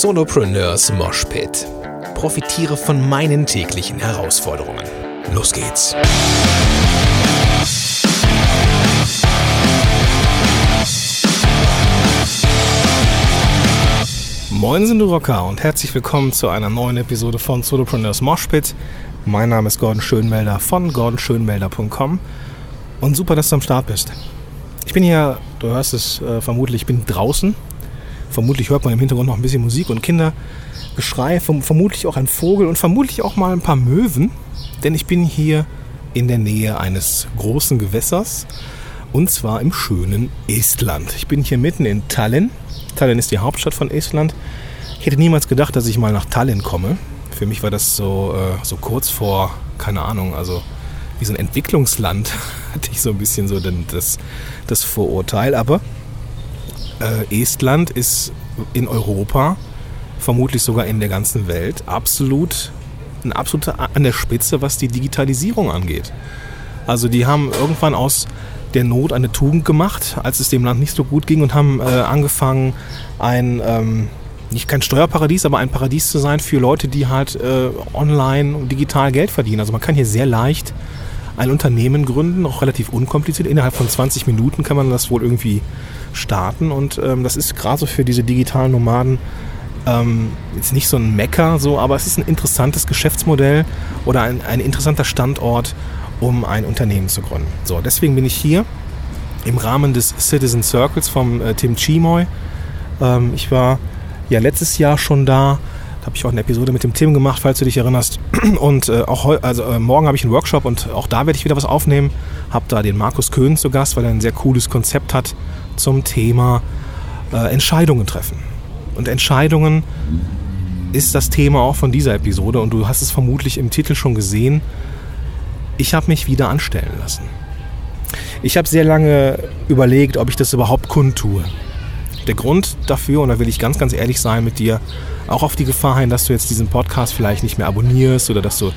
Solopreneurs Moshpit. Profitiere von meinen täglichen Herausforderungen. Los geht's. Moin sind du Rocker und herzlich willkommen zu einer neuen Episode von Solopreneurs Moshpit. Mein Name ist Gordon Schönmelder von gordonschönmelder.com und super, dass du am Start bist. Ich bin hier, du hörst es äh, vermutlich, ich bin draußen. Vermutlich hört man im Hintergrund noch ein bisschen Musik und Kindergeschrei, vermutlich auch ein Vogel und vermutlich auch mal ein paar Möwen, denn ich bin hier in der Nähe eines großen Gewässers und zwar im schönen Estland. Ich bin hier mitten in Tallinn. Tallinn ist die Hauptstadt von Estland. Ich hätte niemals gedacht, dass ich mal nach Tallinn komme. Für mich war das so, äh, so kurz vor, keine Ahnung, also wie so ein Entwicklungsland, hatte ich so ein bisschen so das, das Vorurteil. Aber äh, Estland ist in Europa, vermutlich sogar in der ganzen Welt, absolut ein absoluter an der Spitze, was die Digitalisierung angeht. Also die haben irgendwann aus der Not eine Tugend gemacht, als es dem Land nicht so gut ging und haben äh, angefangen, ein ähm, nicht kein Steuerparadies, aber ein Paradies zu sein für Leute, die halt äh, online und digital Geld verdienen. Also man kann hier sehr leicht ein Unternehmen gründen, auch relativ unkompliziert. Innerhalb von 20 Minuten kann man das wohl irgendwie starten und ähm, das ist gerade so für diese digitalen Nomaden ähm, jetzt nicht so ein Mecker, so, aber es ist ein interessantes Geschäftsmodell oder ein, ein interessanter Standort, um ein Unternehmen zu gründen. So, deswegen bin ich hier im Rahmen des Citizen Circles vom äh, Tim Chimoy. Ähm, ich war ja letztes Jahr schon da. Da habe ich auch eine Episode mit dem Tim gemacht, falls du dich erinnerst. Und äh, auch also, äh, morgen habe ich einen Workshop und auch da werde ich wieder was aufnehmen. Habe da den Markus Köhn zu Gast, weil er ein sehr cooles Konzept hat zum Thema äh, Entscheidungen treffen. Und Entscheidungen ist das Thema auch von dieser Episode. Und du hast es vermutlich im Titel schon gesehen. Ich habe mich wieder anstellen lassen. Ich habe sehr lange überlegt, ob ich das überhaupt kundtue. Der Grund dafür, und da will ich ganz, ganz ehrlich sein mit dir, auch auf die Gefahr hin, dass du jetzt diesen Podcast vielleicht nicht mehr abonnierst oder dass du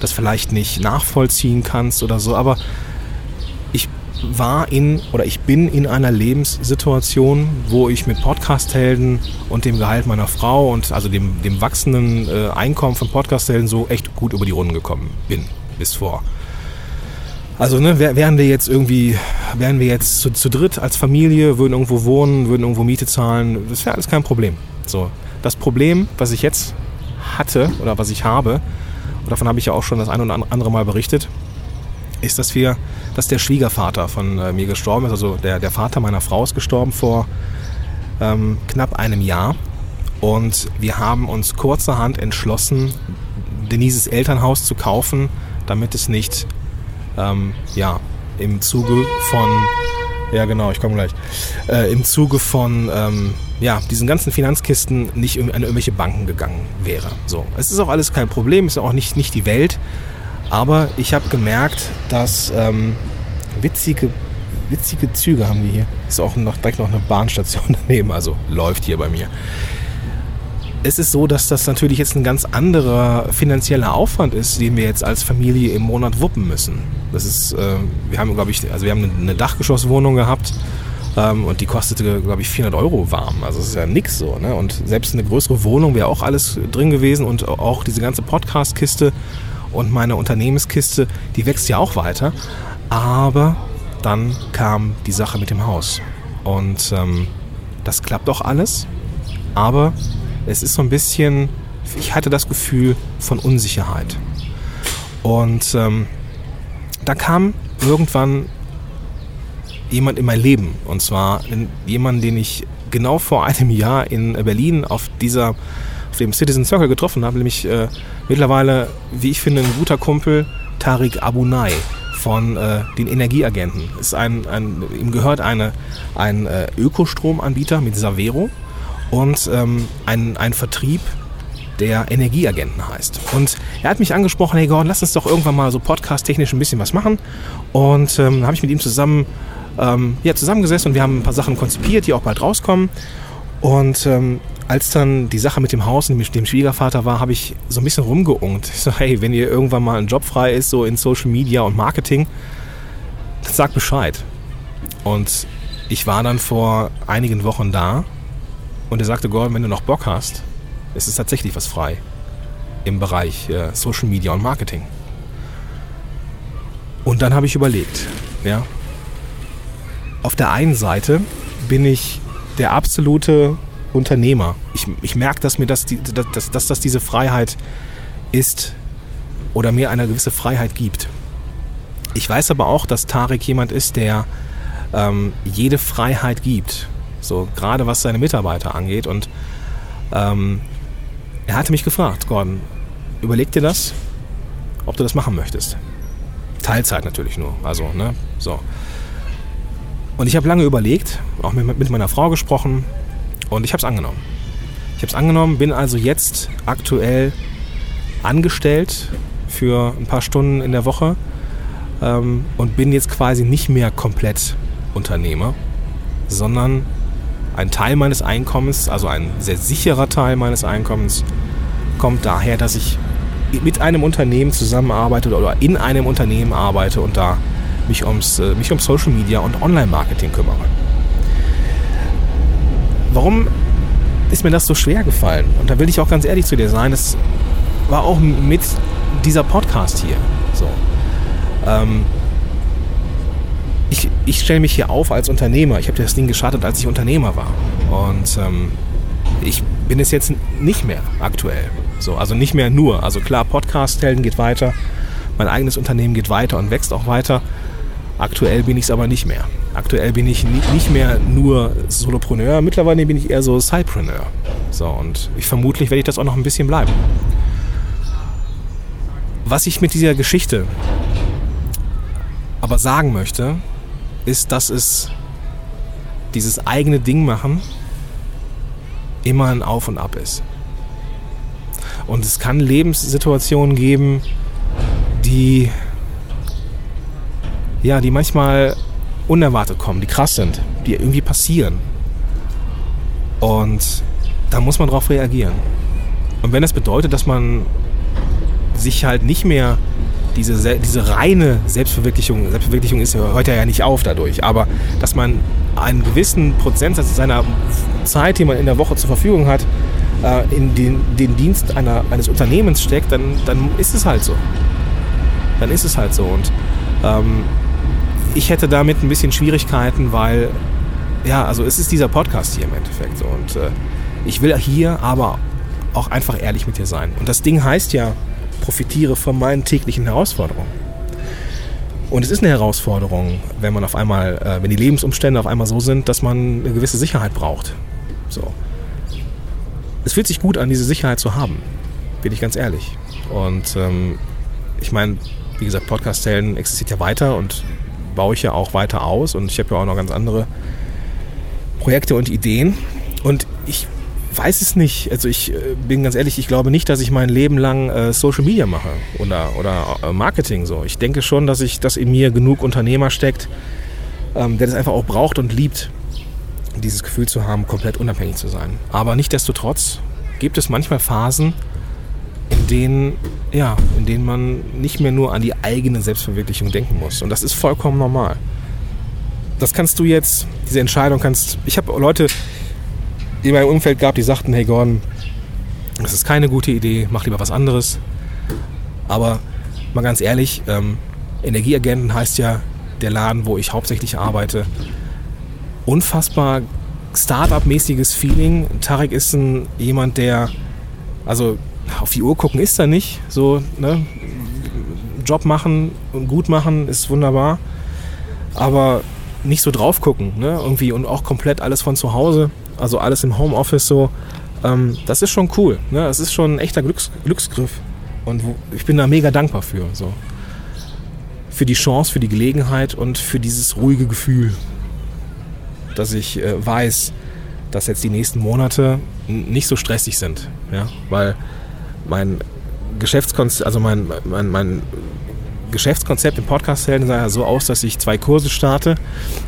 das vielleicht nicht nachvollziehen kannst oder so, aber ich war in oder ich bin in einer Lebenssituation, wo ich mit Podcasthelden und dem Gehalt meiner Frau und also dem, dem wachsenden äh, Einkommen von Podcasthelden so echt gut über die Runden gekommen bin bis vor also ne, wären wir jetzt irgendwie, wären wir jetzt zu, zu dritt als Familie, würden irgendwo wohnen, würden irgendwo Miete zahlen, das wäre alles kein Problem. So, das Problem, was ich jetzt hatte oder was ich habe, davon habe ich ja auch schon das ein oder andere Mal berichtet, ist, dass wir, dass der Schwiegervater von äh, mir gestorben ist, also der, der Vater meiner Frau ist gestorben vor ähm, knapp einem Jahr. Und wir haben uns kurzerhand entschlossen, Denises Elternhaus zu kaufen, damit es nicht ähm, ja, im Zuge von, ja genau, ich komme gleich, äh, im Zuge von ähm, ja, diesen ganzen Finanzkisten nicht an irgendwelche Banken gegangen wäre. So, es ist auch alles kein Problem, ist auch nicht, nicht die Welt, aber ich habe gemerkt, dass ähm, witzige, witzige Züge haben wir hier. Ist auch noch, direkt noch eine Bahnstation daneben, also läuft hier bei mir es ist so, dass das natürlich jetzt ein ganz anderer finanzieller Aufwand ist, den wir jetzt als Familie im Monat wuppen müssen. Das ist, äh, wir haben, glaube ich, also wir haben eine Dachgeschosswohnung gehabt ähm, und die kostete, glaube ich, 400 Euro warm. Also das ist ja nix so. Ne? Und selbst eine größere Wohnung wäre auch alles drin gewesen und auch diese ganze Podcast-Kiste und meine Unternehmenskiste, die wächst ja auch weiter. Aber dann kam die Sache mit dem Haus und ähm, das klappt auch alles, aber es ist so ein bisschen, ich hatte das Gefühl von Unsicherheit. Und ähm, da kam irgendwann jemand in mein Leben. Und zwar jemand, den ich genau vor einem Jahr in Berlin auf dieser auf dem Citizen Circle getroffen habe, nämlich äh, mittlerweile, wie ich finde, ein guter Kumpel, Tariq Abunai von äh, den Energieagenten. Ist ein, ein, ihm gehört eine, ein äh, Ökostromanbieter mit Savero und ähm, ein, ein Vertrieb, der Energieagenten heißt. Und er hat mich angesprochen, hey Gordon, lass uns doch irgendwann mal so podcast-technisch ein bisschen was machen. Und ähm, habe ich mit ihm zusammen ähm, ja, zusammengesessen und wir haben ein paar Sachen konzipiert, die auch bald rauskommen. Und ähm, als dann die Sache mit dem Haus und dem Schwiegervater war, habe ich so ein bisschen rumgeungt. Ich so, hey, wenn ihr irgendwann mal ein Job frei ist, so in Social Media und Marketing, dann sag Bescheid. Und ich war dann vor einigen Wochen da und er sagte, Gordon, wenn du noch Bock hast, Es ist tatsächlich was frei im Bereich äh, Social Media und Marketing. Und dann habe ich überlegt, ja, auf der einen Seite bin ich der absolute Unternehmer. Ich, ich merke, dass mir das, dass, dass das diese Freiheit ist oder mir eine gewisse Freiheit gibt. Ich weiß aber auch, dass Tarek jemand ist, der ähm, jede Freiheit gibt. So gerade was seine Mitarbeiter angeht. Und ähm, er hatte mich gefragt, Gordon, überleg dir das, ob du das machen möchtest. Teilzeit natürlich nur. Also, ne? So. Und ich habe lange überlegt, auch mit, mit meiner Frau gesprochen und ich habe es angenommen. Ich habe es angenommen, bin also jetzt aktuell angestellt für ein paar Stunden in der Woche ähm, und bin jetzt quasi nicht mehr komplett Unternehmer, sondern ein Teil meines Einkommens, also ein sehr sicherer Teil meines Einkommens, kommt daher, dass ich mit einem Unternehmen zusammenarbeite oder in einem Unternehmen arbeite und da mich, ums, äh, mich um Social Media und Online-Marketing kümmere. Warum ist mir das so schwer gefallen? Und da will ich auch ganz ehrlich zu dir sein, das war auch mit dieser Podcast hier. So. Ähm, ich, ich stelle mich hier auf als Unternehmer. Ich habe das Ding gestartet, als ich Unternehmer war. Und ähm, ich bin es jetzt nicht mehr aktuell. So, also nicht mehr nur. Also klar, Podcast-Helden geht weiter. Mein eigenes Unternehmen geht weiter und wächst auch weiter. Aktuell bin ich es aber nicht mehr. Aktuell bin ich nicht mehr nur Solopreneur, mittlerweile bin ich eher so Sidepreneur. So, und ich vermutlich werde ich das auch noch ein bisschen bleiben. Was ich mit dieser Geschichte aber sagen möchte, ist, dass es dieses eigene Ding machen immer ein Auf und Ab ist. Und es kann Lebenssituationen geben, die ja, die manchmal unerwartet kommen, die krass sind, die irgendwie passieren. Und da muss man drauf reagieren. Und wenn das bedeutet, dass man sich halt nicht mehr diese, diese reine Selbstverwirklichung, Selbstverwirklichung ist, hört ja nicht auf dadurch, aber dass man einen gewissen Prozentsatz seiner Zeit, die man in der Woche zur Verfügung hat, äh, in den, den Dienst einer, eines Unternehmens steckt, dann, dann ist es halt so. Dann ist es halt so. Und ähm, ich hätte damit ein bisschen Schwierigkeiten, weil, ja, also es ist dieser Podcast hier im Endeffekt so. Und äh, ich will hier aber auch einfach ehrlich mit dir sein. Und das Ding heißt ja, profitiere von meinen täglichen Herausforderungen. Und es ist eine Herausforderung, wenn man auf einmal, äh, wenn die Lebensumstände auf einmal so sind, dass man eine gewisse Sicherheit braucht. So. Es fühlt sich gut an, diese Sicherheit zu haben, bin ich ganz ehrlich. Und ähm, ich meine, wie gesagt, Podcast-Helden existiert ja weiter und baue ich ja auch weiter aus und ich habe ja auch noch ganz andere Projekte und Ideen. Und ich weiß es nicht. Also ich äh, bin ganz ehrlich, ich glaube nicht, dass ich mein Leben lang äh, Social Media mache oder, oder äh, Marketing so. Ich denke schon, dass ich, dass in mir genug Unternehmer steckt, ähm, der das einfach auch braucht und liebt, dieses Gefühl zu haben, komplett unabhängig zu sein. Aber nichtdestotrotz gibt es manchmal Phasen, in denen, ja, in denen man nicht mehr nur an die eigene Selbstverwirklichung denken muss. Und das ist vollkommen normal. Das kannst du jetzt, diese Entscheidung kannst. Ich habe Leute in meinem Umfeld gehabt, die sagten, hey Gordon, das ist keine gute Idee, mach lieber was anderes. Aber mal ganz ehrlich, ähm, Energieagenten heißt ja der Laden, wo ich hauptsächlich arbeite. Unfassbar Startup-mäßiges Feeling. Tarek ist ein, jemand, der, also auf die Uhr gucken ist er nicht. So, ne? Job machen und gut machen ist wunderbar. Aber nicht so drauf gucken, ne? Irgendwie und auch komplett alles von zu Hause, also alles im Homeoffice so. Ähm, das ist schon cool. Ne? Das ist schon ein echter Glücks Glücksgriff. Und ich bin da mega dankbar für. So. Für die Chance, für die Gelegenheit und für dieses ruhige Gefühl, dass ich äh, weiß, dass jetzt die nächsten Monate nicht so stressig sind. Ja? Weil mein Geschäftskonzept, also mein, mein, mein Geschäftskonzept im Podcast-Helden sah ja so aus, dass ich zwei Kurse starte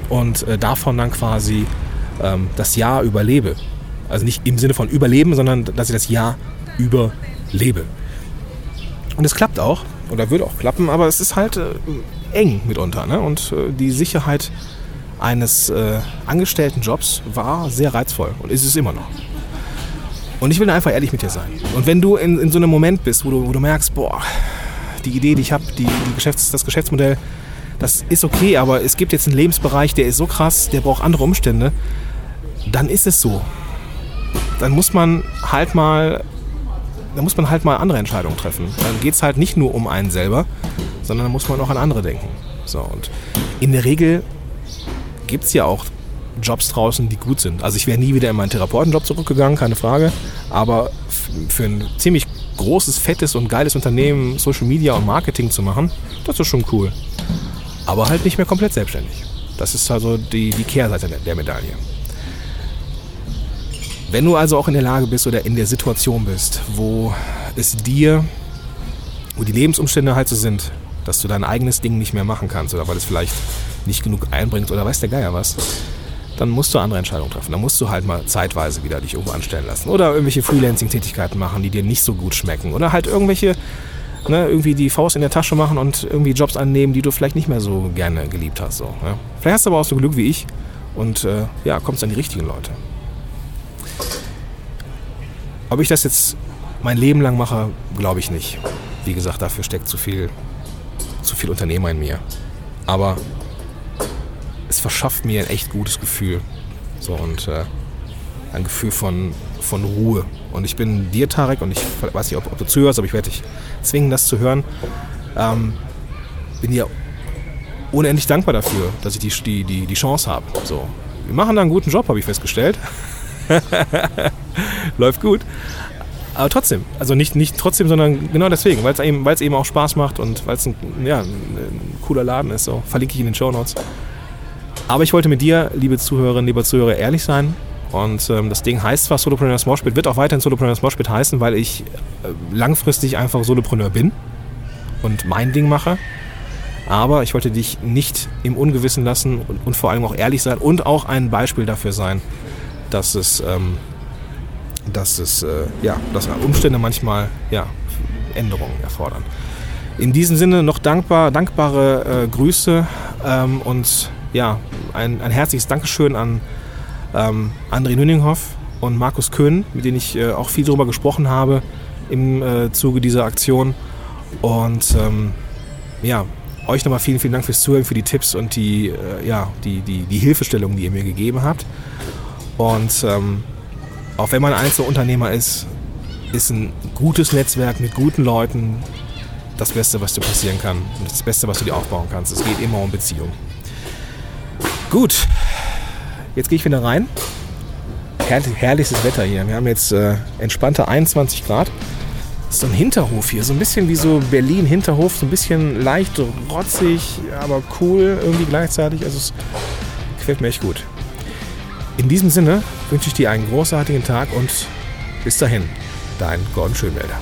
und äh, davon dann quasi ähm, das Jahr überlebe. Also nicht im Sinne von überleben, sondern dass ich das Jahr überlebe. Und es klappt auch, oder würde auch klappen, aber es ist halt äh, eng mitunter. Ne? Und äh, die Sicherheit eines äh, angestellten Jobs war sehr reizvoll und ist es immer noch. Und ich will einfach ehrlich mit dir sein. Und wenn du in, in so einem Moment bist, wo du, wo du merkst, boah, die Idee, die ich habe, die, die Geschäfts-, das Geschäftsmodell, das ist okay, aber es gibt jetzt einen Lebensbereich, der ist so krass, der braucht andere Umstände, dann ist es so. Dann muss man halt mal, dann muss man halt mal andere Entscheidungen treffen. Dann geht es halt nicht nur um einen selber, sondern dann muss man auch an andere denken. So, und in der Regel gibt es ja auch Jobs draußen, die gut sind. Also ich wäre nie wieder in meinen Therapeutenjob zurückgegangen, keine Frage. Aber für ein ziemlich großes, fettes und geiles Unternehmen Social Media und Marketing zu machen, das ist schon cool. Aber halt nicht mehr komplett selbstständig. Das ist also die, die Kehrseite der Medaille. Wenn du also auch in der Lage bist oder in der Situation bist, wo es dir, wo die Lebensumstände halt so sind, dass du dein eigenes Ding nicht mehr machen kannst oder weil es vielleicht nicht genug einbringt oder weiß der Geier was, dann musst du andere Entscheidungen treffen. Dann musst du halt mal zeitweise wieder dich irgendwo anstellen lassen. Oder irgendwelche Freelancing-Tätigkeiten machen, die dir nicht so gut schmecken. Oder halt irgendwelche, ne, irgendwie die Faust in der Tasche machen und irgendwie Jobs annehmen, die du vielleicht nicht mehr so gerne geliebt hast. So, ne? Vielleicht hast du aber auch so Glück wie ich und äh, ja, kommst an die richtigen Leute. Ob ich das jetzt mein Leben lang mache, glaube ich nicht. Wie gesagt, dafür steckt zu viel, zu viel Unternehmer in mir. Aber es verschafft mir ein echt gutes Gefühl. So und äh, ein Gefühl von, von Ruhe. Und ich bin dir, Tarek, und ich weiß nicht, ob, ob du zuhörst, aber ich werde dich zwingen, das zu hören. Ähm, bin dir unendlich dankbar dafür, dass ich die, die, die, die Chance habe. So. Wir machen da einen guten Job, habe ich festgestellt. Läuft gut. Aber trotzdem, also nicht, nicht trotzdem, sondern genau deswegen, weil es eben, eben auch Spaß macht und weil es ein, ja, ein cooler Laden ist. So. Verlinke ich in den Show Notes. Aber ich wollte mit dir, liebe Zuhörerinnen, lieber Zuhörer, ehrlich sein. Und ähm, das Ding heißt zwar Solopreneurs Moshpit, wird auch weiterhin Solopreneurs Moshpit heißen, weil ich äh, langfristig einfach Solopreneur bin und mein Ding mache. Aber ich wollte dich nicht im Ungewissen lassen und, und vor allem auch ehrlich sein und auch ein Beispiel dafür sein, dass es, ähm, dass es, äh, ja, dass Umstände manchmal, ja, Änderungen erfordern. In diesem Sinne noch dankbar, dankbare äh, Grüße ähm, und ja, ein, ein herzliches Dankeschön an ähm, André Nüninghoff und Markus Köhn, mit denen ich äh, auch viel darüber gesprochen habe im äh, Zuge dieser Aktion. Und ähm, ja, euch nochmal vielen, vielen Dank fürs Zuhören, für die Tipps und die, äh, ja, die, die, die Hilfestellung, die ihr mir gegeben habt. Und ähm, auch wenn man Einzelunternehmer ist, ist ein gutes Netzwerk mit guten Leuten das Beste, was dir passieren kann. Und das Beste, was du dir aufbauen kannst. Es geht immer um Beziehung. Gut, jetzt gehe ich wieder rein. Herrlich, herrliches Wetter hier. Wir haben jetzt äh, entspannte 21 Grad. Das ist so ein Hinterhof hier, so ein bisschen wie so Berlin-Hinterhof, so ein bisschen leicht rotzig, aber cool irgendwie gleichzeitig. Also es gefällt mir echt gut. In diesem Sinne wünsche ich dir einen großartigen Tag und bis dahin, dein Gordon Schönwälder.